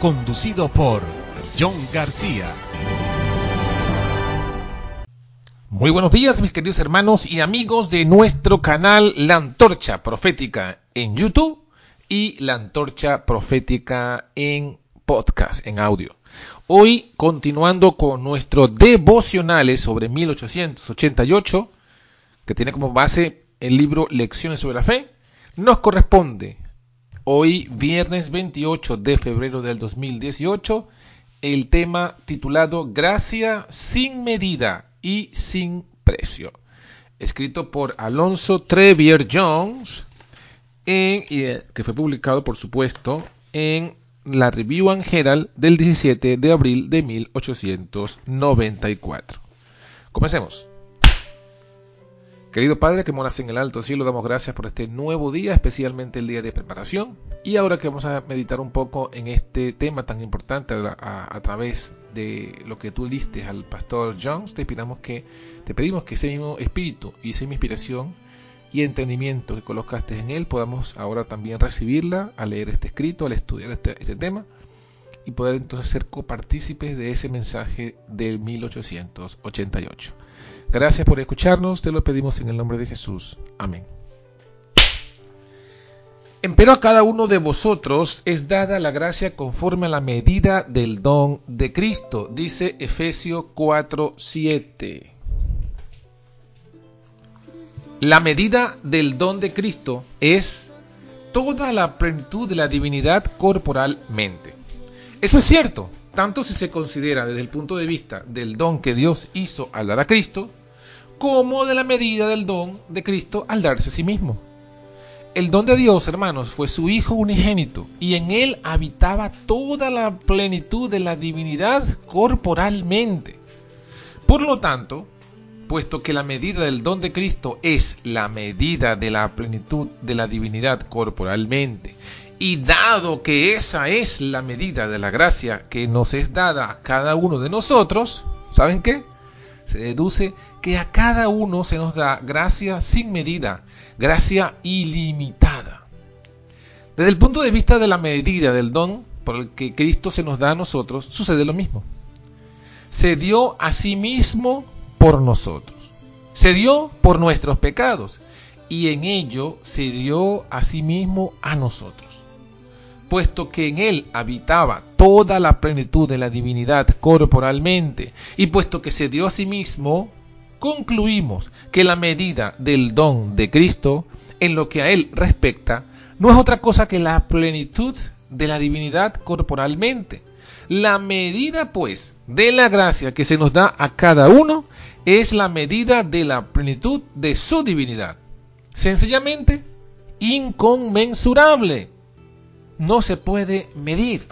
conducido por John García. Muy buenos días mis queridos hermanos y amigos de nuestro canal La Antorcha Profética en YouTube y La Antorcha Profética en podcast, en audio. Hoy continuando con nuestros devocionales sobre 1888, que tiene como base el libro Lecciones sobre la Fe, nos corresponde Hoy, viernes 28 de febrero del 2018, el tema titulado Gracia sin medida y sin precio, escrito por Alonso Trevier Jones, eh, que fue publicado, por supuesto, en la Review and Herald del 17 de abril de 1894. Comencemos. Querido Padre que moras en el alto cielo, damos gracias por este nuevo día, especialmente el día de preparación. Y ahora que vamos a meditar un poco en este tema tan importante a, través de lo que tú diste al pastor Jones, te pedimos que te pedimos que ese mismo espíritu y esa misma inspiración y entendimiento que colocaste en él podamos ahora también recibirla al leer este escrito, al estudiar este, este tema y poder entonces ser copartícipes de ese mensaje del 1888. Gracias por escucharnos, te lo pedimos en el nombre de Jesús. Amén. Empero a cada uno de vosotros es dada la gracia conforme a la medida del don de Cristo, dice Efesios 4:7. La medida del don de Cristo es toda la plenitud de la divinidad corporalmente. Eso es cierto, tanto si se considera desde el punto de vista del don que Dios hizo al dar a Cristo, como de la medida del don de Cristo al darse a sí mismo. El don de Dios, hermanos, fue su Hijo unigénito, y en él habitaba toda la plenitud de la divinidad corporalmente. Por lo tanto, puesto que la medida del don de Cristo es la medida de la plenitud de la divinidad corporalmente, y dado que esa es la medida de la gracia que nos es dada a cada uno de nosotros, ¿saben qué? Se deduce que a cada uno se nos da gracia sin medida, gracia ilimitada. Desde el punto de vista de la medida del don por el que Cristo se nos da a nosotros, sucede lo mismo. Se dio a sí mismo por nosotros. Se dio por nuestros pecados y en ello se dio a sí mismo a nosotros. Puesto que en él habitaba toda la plenitud de la divinidad corporalmente y puesto que se dio a sí mismo concluimos que la medida del don de Cristo en lo que a Él respecta no es otra cosa que la plenitud de la divinidad corporalmente. La medida, pues, de la gracia que se nos da a cada uno es la medida de la plenitud de su divinidad. Sencillamente, inconmensurable. No se puede medir.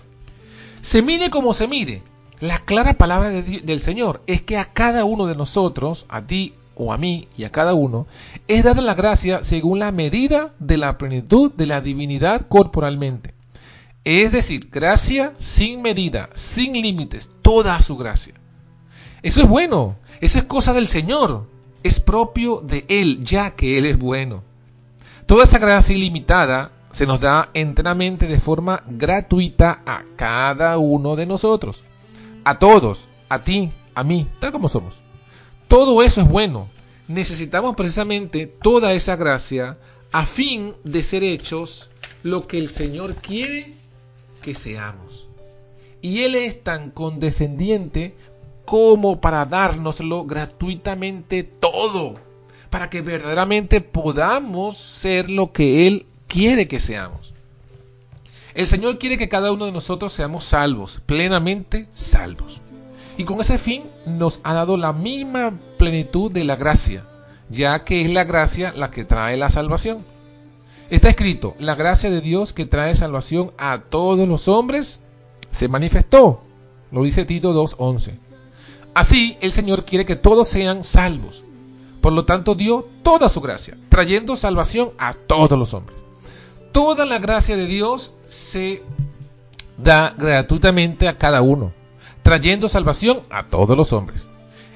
Se mide como se mide, la clara palabra del Señor es que a cada uno de nosotros, a ti o a mí y a cada uno, es dada la gracia según la medida de la plenitud de la divinidad corporalmente. Es decir, gracia sin medida, sin límites, toda su gracia. Eso es bueno, eso es cosa del Señor, es propio de Él, ya que Él es bueno. Toda esa gracia ilimitada se nos da enteramente de forma gratuita a cada uno de nosotros a todos, a ti, a mí, tal como somos. Todo eso es bueno. Necesitamos precisamente toda esa gracia a fin de ser hechos lo que el Señor quiere que seamos. Y Él es tan condescendiente como para dárnoslo gratuitamente todo, para que verdaderamente podamos ser lo que Él quiere que seamos. El Señor quiere que cada uno de nosotros seamos salvos, plenamente salvos. Y con ese fin nos ha dado la misma plenitud de la gracia, ya que es la gracia la que trae la salvación. Está escrito, la gracia de Dios que trae salvación a todos los hombres se manifestó. Lo dice Tito 2.11. Así el Señor quiere que todos sean salvos. Por lo tanto dio toda su gracia, trayendo salvación a todos los hombres. Toda la gracia de Dios se da gratuitamente a cada uno, trayendo salvación a todos los hombres.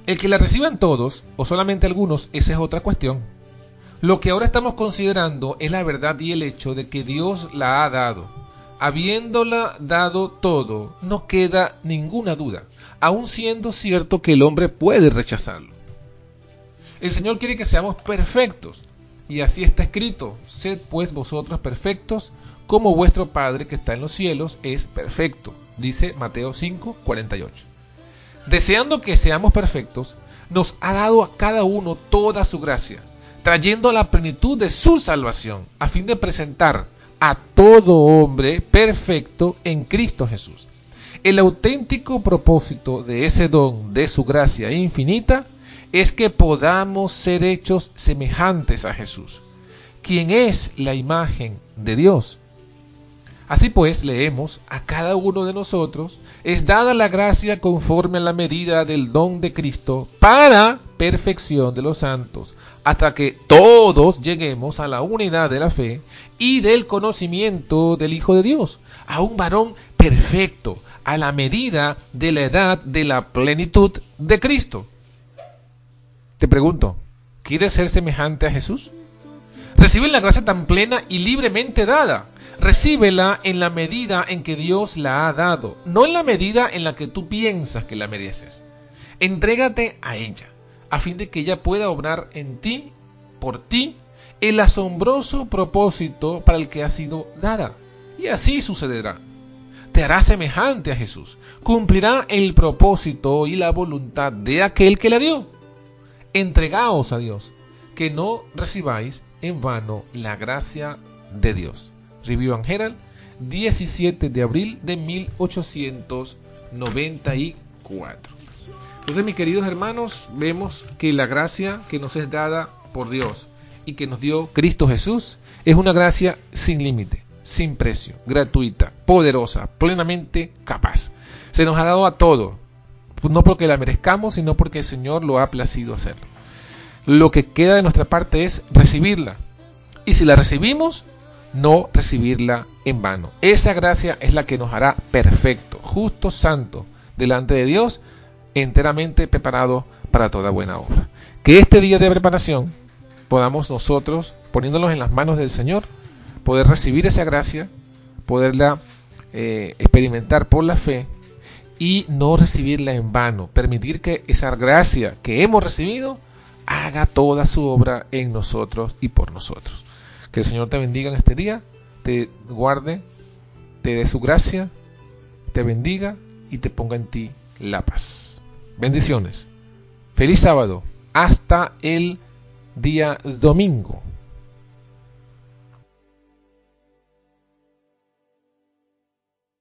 El que la reciban todos o solamente algunos, esa es otra cuestión. Lo que ahora estamos considerando es la verdad y el hecho de que Dios la ha dado. Habiéndola dado todo, no queda ninguna duda, aun siendo cierto que el hombre puede rechazarlo. El Señor quiere que seamos perfectos, y así está escrito, sed pues vosotros perfectos, como vuestro Padre que está en los cielos es perfecto, dice Mateo 5, 48. Deseando que seamos perfectos, nos ha dado a cada uno toda su gracia trayendo la plenitud de su salvación, a fin de presentar a todo hombre perfecto en Cristo Jesús. El auténtico propósito de ese don de su gracia infinita es que podamos ser hechos semejantes a Jesús, quien es la imagen de Dios. Así pues, leemos, a cada uno de nosotros es dada la gracia conforme a la medida del don de Cristo para perfección de los santos, hasta que todos lleguemos a la unidad de la fe y del conocimiento del Hijo de Dios, a un varón perfecto, a la medida de la edad de la plenitud de Cristo. Te pregunto, ¿quieres ser semejante a Jesús? Recibe la gracia tan plena y libremente dada. Recíbela en la medida en que Dios la ha dado, no en la medida en la que tú piensas que la mereces. Entrégate a ella a fin de que ella pueda obrar en ti, por ti, el asombroso propósito para el que ha sido dada. Y así sucederá. Te hará semejante a Jesús. Cumplirá el propósito y la voluntad de aquel que la dio. Entregaos a Dios, que no recibáis en vano la gracia de Dios. Review and Herald, 17 de abril de 1894. Entonces, mis queridos hermanos, vemos que la gracia que nos es dada por Dios y que nos dio Cristo Jesús es una gracia sin límite, sin precio, gratuita, poderosa, plenamente capaz. Se nos ha dado a todo, no porque la merezcamos, sino porque el Señor lo ha placido hacerlo. Lo que queda de nuestra parte es recibirla. Y si la recibimos, no recibirla en vano. Esa gracia es la que nos hará perfecto, justo, santo, delante de Dios enteramente preparado para toda buena obra. Que este día de preparación podamos nosotros, poniéndonos en las manos del Señor, poder recibir esa gracia, poderla eh, experimentar por la fe y no recibirla en vano, permitir que esa gracia que hemos recibido haga toda su obra en nosotros y por nosotros. Que el Señor te bendiga en este día, te guarde, te dé su gracia, te bendiga y te ponga en ti la paz. Bendiciones. Feliz sábado. Hasta el día domingo.